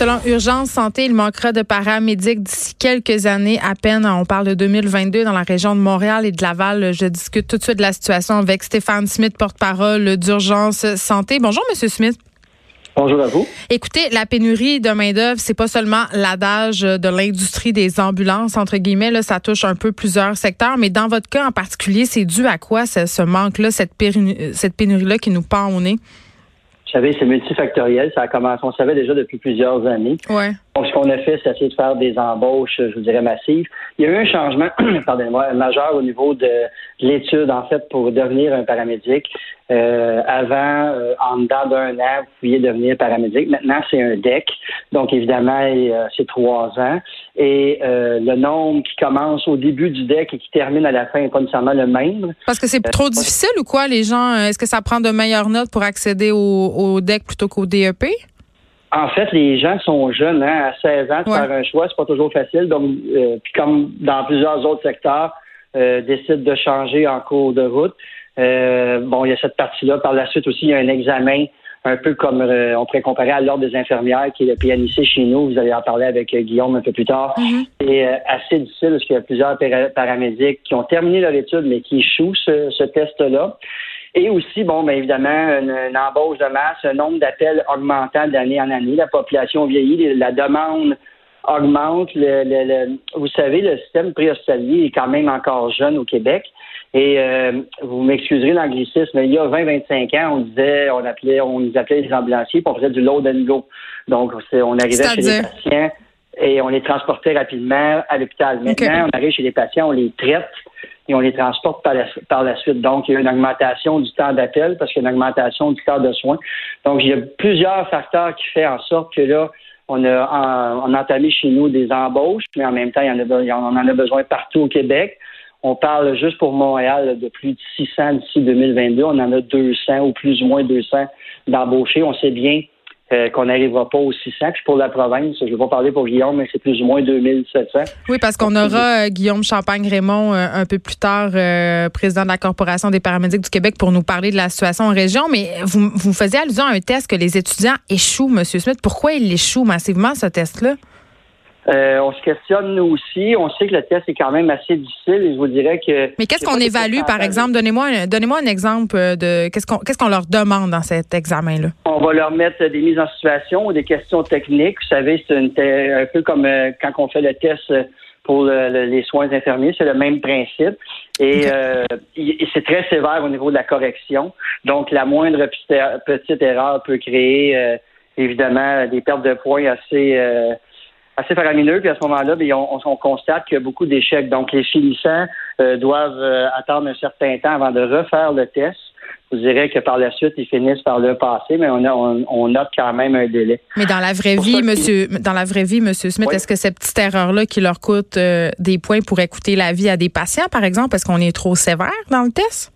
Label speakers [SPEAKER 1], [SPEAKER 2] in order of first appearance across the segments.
[SPEAKER 1] Selon Urgence Santé, il manquera de paramédics d'ici quelques années à peine. On parle de 2022 dans la région de Montréal et de Laval. Je discute tout de suite de la situation avec Stéphane Smith, porte-parole d'Urgence Santé. Bonjour, Monsieur Smith.
[SPEAKER 2] Bonjour à vous.
[SPEAKER 1] Écoutez, la pénurie de main-d'œuvre, c'est pas seulement l'adage de l'industrie des ambulances, entre guillemets, là, ça touche un peu plusieurs secteurs, mais dans votre cas en particulier, c'est dû à quoi ce, manque-là, cette pénurie-là qui nous pend au nez?
[SPEAKER 2] Vous savez, c'est multifactoriel. Ça a commencé, on savait déjà depuis plusieurs années.
[SPEAKER 1] Ouais.
[SPEAKER 2] Donc, ce qu'on a fait, c'est essayer de faire des embauches, je vous dirais, massives. Il y a eu un changement, pardonnez-moi, majeur au niveau de l'étude, en fait, pour devenir un paramédic. Euh, avant, euh, en dedans d'un an, vous pouviez devenir paramédic. Maintenant, c'est un DEC. Donc, évidemment, euh, c'est trois ans. Et le nombre qui commence au début du DEC et qui termine à la fin n'est pas nécessairement le même.
[SPEAKER 1] Parce que c'est trop difficile ou quoi, les gens? Est-ce que ça prend de meilleures notes pour accéder au, au DEC plutôt qu'au DEP?
[SPEAKER 2] En fait, les gens sont jeunes, hein, à 16 ans, de faire un choix, c'est pas toujours facile. Donc, puis comme dans plusieurs autres secteurs, décident de changer en cours de route. Euh, bon, il y a cette partie-là. Par la suite aussi, il y a un examen un peu comme euh, on pourrait comparer à l'ordre des infirmières qui est le PNIC chez nous. Vous allez en parler avec euh, Guillaume un peu plus tard.
[SPEAKER 1] Mm-hmm.
[SPEAKER 2] C'est assez difficile parce qu'il y a plusieurs paramédics qui ont terminé leur étude mais qui échouent ce, test-là. Et aussi, bon, bien évidemment, une, embauche de masse, un nombre d'appels augmentant d'année en année. La population vieillit, la demande augmente. Le, vous savez, le système préhospitalier est quand même encore jeune au Québec. Et euh, vous m'excuserez l'anglicisme, mais il y a 20-25 ans, on disait, on appelait, on nous appelait les ambulanciers, puis on faisait du load and go. Donc, on arrivait chez les patients et on les transportait rapidement à l'hôpital. Maintenant, on arrive chez les patients, on les traite et on les transporte par la, suite. Donc, il y a une augmentation du temps d'appel parce qu'il y a une augmentation du temps de soins. Donc, il y a plusieurs facteurs qui font en sorte que là, on a, on entamé chez nous des embauches, mais en même temps, on en a besoin partout au Québec. On parle juste pour Montréal de plus de 600 d'ici 2022. On en a 200 ou plus ou moins 200 d'embauchés. On sait bien euh, qu'on n'arrivera pas aux 600. Puis pour la province, je ne vais pas parler pour Guillaume, mais c'est plus ou moins 2700.
[SPEAKER 1] Oui, parce qu'on aura euh, Guillaume Champagne-Raymond euh, un peu plus tard, président de la Corporation des paramédics du Québec, pour nous parler de la situation en région. Mais vous, vous faisiez allusion à un test que les étudiants échouent, M. Smith. Pourquoi ils échouent massivement, ce test-là?
[SPEAKER 2] Euh, on se questionne nous aussi. On sait que le test est quand même assez difficile et je vous dirais que.
[SPEAKER 1] Mais qu'est-ce qu'on évalue, par exemple? Donnez-moi un, donnez-moi un exemple de qu'est-ce qu'on qu'est-ce qu'on leur demande dans cet examen-là?
[SPEAKER 2] On va leur mettre des mises en situation ou des questions techniques. Vous savez, c'est un peu comme euh, quand on fait le test pour les soins infirmiers, c'est le même principe. Et, euh, c'est très sévère au niveau de la correction. Donc, la moindre petite, erreur peut créer évidemment des pertes de points assez assez faramineux. Puis à ce moment-là, bien, on, on, constate qu'il y a beaucoup d'échecs. Donc, les finissants euh, doivent euh, attendre un certain temps avant de refaire le test. Vous direz que par la suite, ils finissent par le passer, mais on, a, on, note quand même un délai.
[SPEAKER 1] Mais dans la vraie vie, monsieur, dans la vraie vie, monsieur Smith, est-ce que cette petite erreur-là qui leur coûte euh, des points pourrait coûter la vie à des patients, par exemple, parce qu'on est trop sévère dans le test?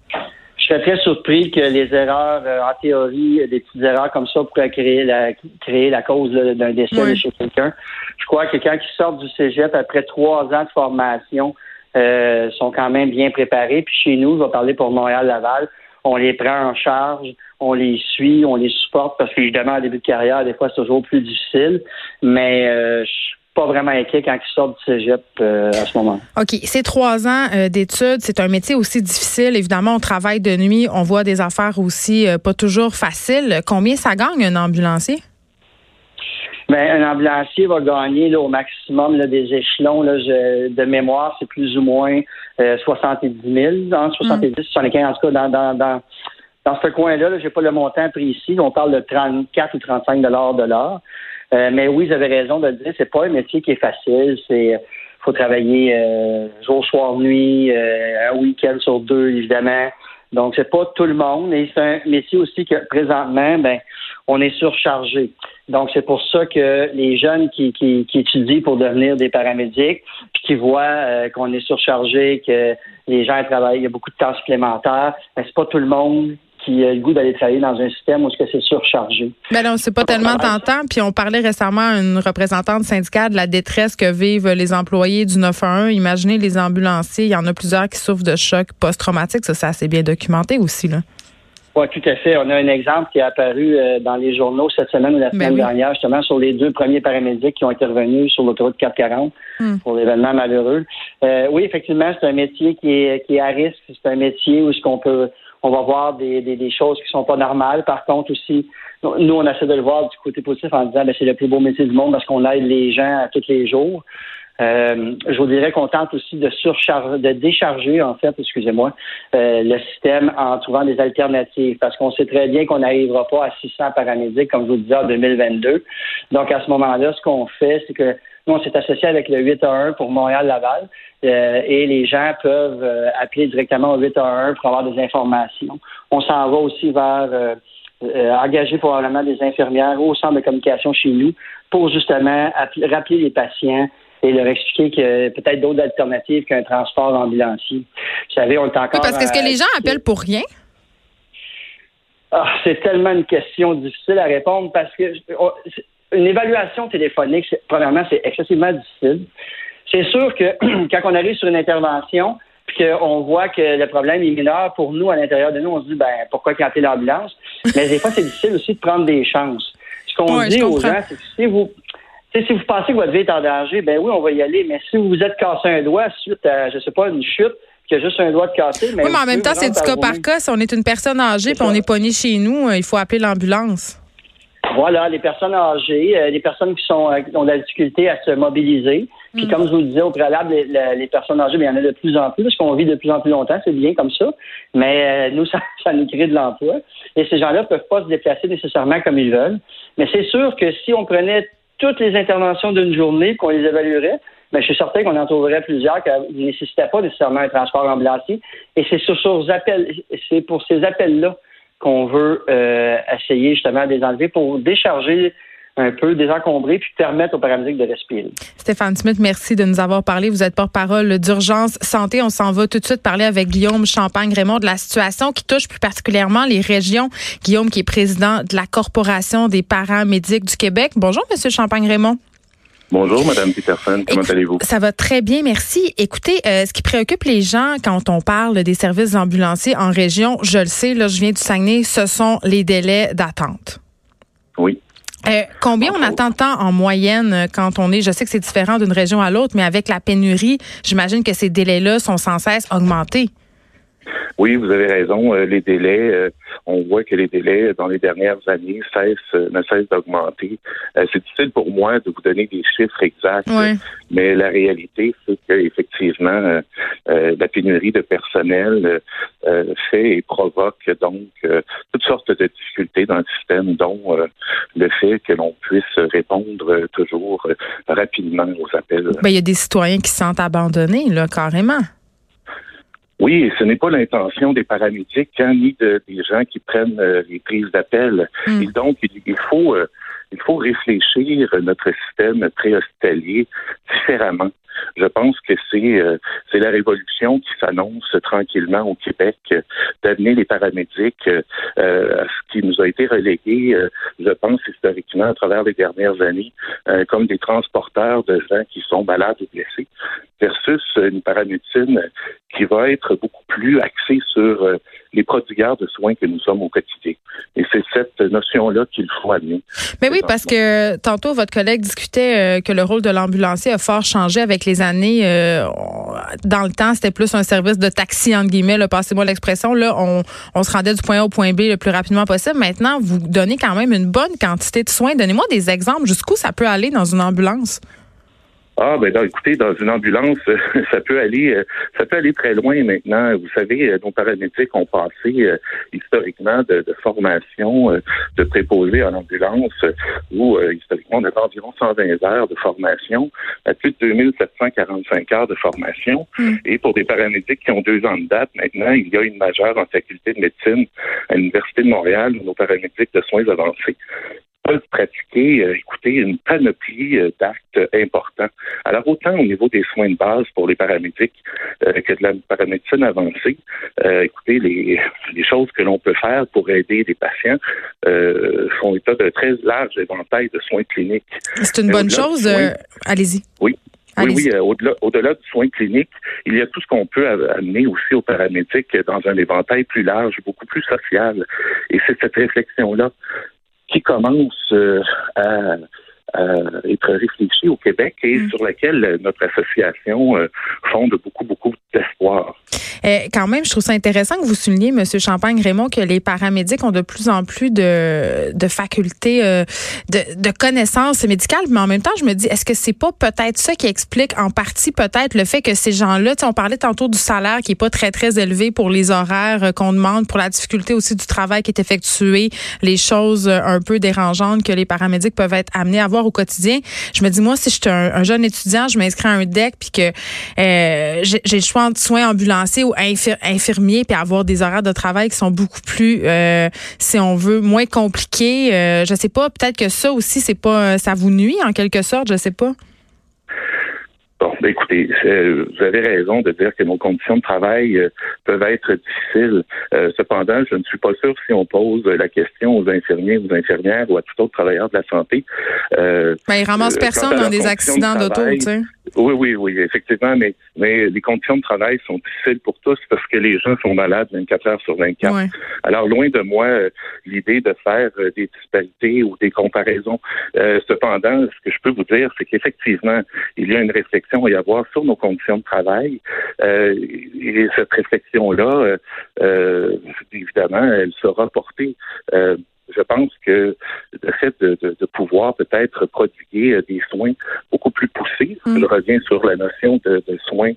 [SPEAKER 2] Je serais très surpris que les erreurs, euh, en théorie, des petites erreurs comme ça pourraient créer la, créer la cause d'un décès chez quelqu'un. Je crois que quelqu'un qui sort du cégep après trois ans de formation euh, sont quand même bien préparés. Puis chez nous, je vais parler pour Montréal-Laval, on les prend en charge, on les suit, on les supporte parce qu'évidemment, au début de carrière, des fois, c'est toujours plus difficile. Mais euh, pas vraiment inquiet quand ils sortent du cégep euh, à ce moment.
[SPEAKER 1] OK. Ces trois ans euh, d'études, c'est un métier aussi difficile. Évidemment, on travaille de nuit, on voit des affaires aussi euh, pas toujours faciles. Combien ça gagne un ambulancier?
[SPEAKER 2] Bien, un ambulancier va gagner là, au maximum là, des échelons là, de mémoire, c'est plus ou moins 70 000, entre 70 et 75 en tout cas dans, dans, dans, dans ce coin-là. -là, j'ai pas le montant précis. On parle de 34 ou 35 dollars de l'heure. Euh, mais oui, vous avez raison de le dire, c'est pas un métier qui est facile. C'est faut travailler euh, jour, soir, nuit, euh, un week-end sur deux, évidemment. Donc, c'est pas tout le monde. Et c'est un métier aussi que présentement, ben, on est surchargé. Donc, c'est pour ça que les jeunes qui, qui, qui, étudient pour devenir des paramédics, puis qui voient qu'on est surchargé, que les gens travaillent, il y a beaucoup de temps supplémentaires, ben, c'est pas tout le monde qui a le goût d'aller travailler dans un système où c'est surchargé.
[SPEAKER 1] Mais ben non, c'est pas tellement tentant. Puis on parlait récemment à une représentante syndicale de la détresse que vivent les employés du 911. Imaginez les ambulanciers, il y en a plusieurs qui souffrent de chocs post-traumatiques. Ça, c'est assez bien documenté aussi, là.
[SPEAKER 2] Oui, tout à fait. On a un exemple qui est apparu euh, dans les journaux cette semaine ou la ben semaine dernière, justement, sur les deux premiers paramédics qui ont intervenu sur l'autoroute 440 hmm. pour l'événement malheureux. Euh, oui, effectivement, c'est un métier qui est, qui est à risque. C'est un métier où ce qu'on peut, on va voir des, des, des, choses qui sont pas normales. Par contre, aussi, nous, on essaie de le voir du côté positif en disant, ben, c'est le plus beau métier du monde parce qu'on aide les gens à tous les jours. Euh, je vous dirais qu'on tente aussi de surcharger, de décharger, en fait, excusez-moi, euh, le système en trouvant des alternatives, parce qu'on sait très bien qu'on n'arrivera pas à 600 paramédics, comme je vous le disais, en 2022. Donc, à ce moment-là, ce qu'on fait, c'est que nous, on s'est associé avec le 8 à 1 pour Montréal-Laval, euh, et les gens peuvent appeler directement au 8 à 1 pour avoir des informations. On s'en va aussi vers engager probablement des infirmières au centre de communication chez nous pour justement rappeler les patients et leur expliquer que peut-être d'autres alternatives qu'un transport ambulancier. Vous savez, on est encore.
[SPEAKER 1] Oui, parce que ce que les gens appellent pour rien?
[SPEAKER 2] Ah, c'est tellement une question difficile à répondre parce que une évaluation téléphonique, premièrement, c'est excessivement difficile. C'est sûr que quand on arrive sur une intervention, puis qu'on voit que le problème est mineur pour nous à l'intérieur de nous, on se dit ben pourquoi canter l'ambulance? Mais des fois, c'est difficile aussi de prendre des chances. Ce qu'on dit aux gens, c'est que si vous si vous pensez que votre vie est en danger, ben oui, on va y aller. Mais si vous vous êtes cassé un doigt suite à, je sais pas, une chute, qui a juste un doigt de cassé.
[SPEAKER 1] Mais oui, mais en même temps, c'est du cas par cas. Si on est une personne âgée puis on est pogné chez nous, euh, il faut appeler l'ambulance.
[SPEAKER 2] Voilà, les personnes âgées, euh, les personnes qui sont euh, ont de la difficulté à se mobiliser. Puis mm. comme je vous le disais au préalable, les, personnes âgées, bien, il y en a de plus en plus parce qu'on vit de plus en plus longtemps, c'est bien comme ça. Mais nous, ça, ça nous crée de l'emploi. Et ces gens-là peuvent pas se déplacer nécessairement comme ils veulent. Mais c'est sûr que si on prenait toutes les interventions d'une journée, qu'on les évaluerait, mais je suis certain qu'on en trouverait plusieurs qui ne nécessitaient pas nécessairement un transport ambulancier. Et c'est sur, ces appels, c'est pour ces appels-là qu'on veut euh, essayer justement de les enlever pour décharger un peu désencombrer puis permettre aux paramédics de respirer.
[SPEAKER 1] Stéphane Smith, merci de nous avoir parlé. Vous êtes porte-parole d'urgence santé. On s'en va tout de suite parler avec Guillaume Champagne-Raymond de la situation qui touche plus particulièrement les régions. Guillaume, qui est président de la Corporation des paramédics du Québec. Bonjour, Monsieur Champagne-Raymond.
[SPEAKER 3] Bonjour, Madame Peterson. Comment allez-vous?
[SPEAKER 1] Ça va très bien, merci. Écoutez, euh, ce qui préoccupe les gens quand on parle des services ambulanciers en région, je le sais, là, je viens du Saguenay, ce sont les délais d'attente.
[SPEAKER 3] Oui.
[SPEAKER 1] Euh, combien on attend de temps en moyenne euh, quand on est, je sais que c'est différent d'une région à l'autre, mais avec la pénurie, j'imagine que ces délais-là sont sans cesse augmentés.
[SPEAKER 3] Oui, vous avez raison. Euh, les délais, euh, on voit que les délais dans les dernières années cessent, euh, ne cessent d'augmenter. c'est difficile pour moi de vous donner des chiffres exacts, mais la réalité, c'est qu'effectivement, la pénurie de personnel fait et provoque donc toutes sortes de difficultés dans le système, dont le fait que l'on puisse répondre toujours rapidement aux appels.
[SPEAKER 1] Ben, il y a des citoyens qui se sentent abandonnés, là, carrément.
[SPEAKER 3] Oui, ce n'est pas l'intention des paramédics hein, ni de, des gens qui prennent euh, les prises d'appel. Hmm. Et donc, il, faut euh, il faut réfléchir notre système préhospitalier différemment. Je pense que c'est euh, c'est la révolution qui s'annonce tranquillement au Québec d'amener les paramédics euh, à ce qui nous a été relégué, je pense historiquement à travers les dernières années, comme des transporteurs de gens qui sont malades ou blessés, versus une paramédecine qui va être beaucoup plus axée sur euh, les prodigueurs de soins que nous sommes au quotidien. Et c'est cette notion-là qu'il faut amener.
[SPEAKER 1] Mais oui, parce que tantôt, votre collègue discutait euh, que le rôle de l'ambulancier a fort changé avec les années. Euh, dans le temps, c'était plus un service de taxi, entre guillemets, passez-moi l'expression. Là, on, on se rendait du point A au point B le plus rapidement possible. Maintenant, vous donnez quand même une bonne quantité de soins. Donnez-moi des exemples. Jusqu'où ça peut aller dans une ambulance?
[SPEAKER 3] Ah ben écoutez, dans une ambulance, ça peut aller, euh, ça peut aller très loin maintenant. Vous savez, euh, nos paramédics ont passé euh, historiquement de, de formation de préposés en ambulance, où historiquement on avait environ 120 heures de formation, à plus de 2745 heures de formation. Hmm. Et pour des paramédics qui ont deux ans de date, maintenant il y a une majeure en faculté de médecine à l'université de Montréal, nos paramédics de soins avancés peuvent pratiquer, euh, écoutez, une panoplie euh, d'actes importants. Alors, autant au niveau des soins de base pour les paramédics euh, que de la paramédecine avancée, écoutez, les, les, choses que l'on peut faire pour aider les patients font état d'un très large éventail de soins cliniques.
[SPEAKER 1] C'est une bonne chose. Allez-y.
[SPEAKER 3] Oui. Oui, oui, euh, au-delà, au-delà du soin clinique, il y a tout ce qu'on peut amener aussi aux paramédics dans un éventail plus large, beaucoup plus social. Et c'est cette réflexion-là qui commence euh, à être réfléchie au Québec et mm. sur laquelle notre association euh, fonde beaucoup, beaucoup d'espoir.
[SPEAKER 1] Eh, quand même, je trouve ça intéressant que vous souligniez, M. Champagne-Raymond, que les paramédics ont de plus en plus de, de facultés, euh, de, de, connaissances médicales, mais en même temps, je me dis, est-ce que c'est pas peut-être ça qui explique en partie peut-être le fait que ces gens-là, on parlait tantôt du salaire qui est pas très, très élevé pour les horaires euh, qu'on demande, pour la difficulté aussi du travail qui est effectué, les choses euh, un peu dérangeantes que les paramédics peuvent être amenés à voir au quotidien. Je me dis, moi, si je suis un, jeune étudiant, je m'inscris à un DEC, puis que euh, j'ai le choix de soins ambulanciers ou infirmier puis avoir des horaires de travail qui sont beaucoup plus, euh, si on veut, moins compliqués. Euh, je sais pas, peut-être que ça aussi, c'est pas, ça vous nuit en quelque sorte, je sais pas.
[SPEAKER 3] Bon, ben écoutez, vous avez raison de dire que nos conditions de travail euh, peuvent être difficiles. Euh, cependant, je ne suis pas sûr si on pose la question aux infirmiers, aux infirmières ou à tout autre travailleur de la santé.
[SPEAKER 1] Euh, ben, ils ramassent personne dans des accidents d'auto, tu sais.
[SPEAKER 3] Oui, oui, oui, effectivement, mais, mais les conditions de travail sont difficiles pour tous parce que les gens sont malades 24 heures sur 24. Alors, loin de moi euh, l'idée de faire euh, des disparités ou des comparaisons. Euh, cependant, ce que je peux vous dire, c'est qu'effectivement, il y a une réflexion à y avoir sur nos conditions de travail. et cette réflexion-là, évidemment, elle sera portée je pense que le fait de, pouvoir peut-être prodiguer euh, des soins beaucoup plus poussés, mm. je reviens sur la notion de, soins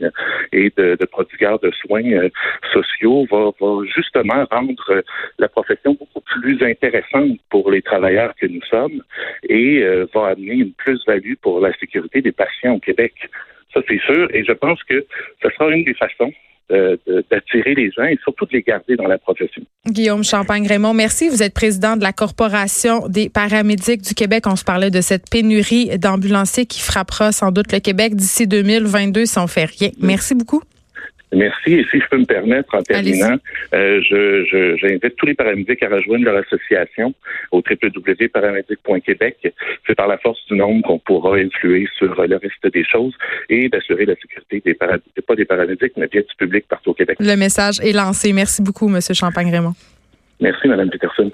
[SPEAKER 3] et de, de prodigueurs de soins euh, sociaux, va, justement rendre la profession beaucoup plus intéressante pour les travailleurs que nous sommes et euh, va amener une plus-value pour la sécurité des patients au Québec. Ça, c'est sûr. Et je pense que ce sera une des façons d'attirer les gens et surtout de les garder dans la profession.
[SPEAKER 1] Guillaume Champagne-Raymond, merci. Vous êtes président de la Corporation des paramédics du Québec. On se parlait de cette pénurie d'ambulanciers qui frappera sans doute le Québec d'ici 2022 si on fait rien. Merci beaucoup.
[SPEAKER 3] Merci. Et si je peux me permettre, en terminant, euh, je, j'invite tous les paramédics à rejoindre leur association au www.paramédic.québec. C'est par la force du nombre qu'on pourra influer sur le reste des choses et d'assurer la sécurité des paramédics, pas des paramédics, mais bien du public partout au Québec.
[SPEAKER 1] Le message est lancé. Merci beaucoup, M. Champagne-Raymond.
[SPEAKER 3] Merci, Mme Peterson.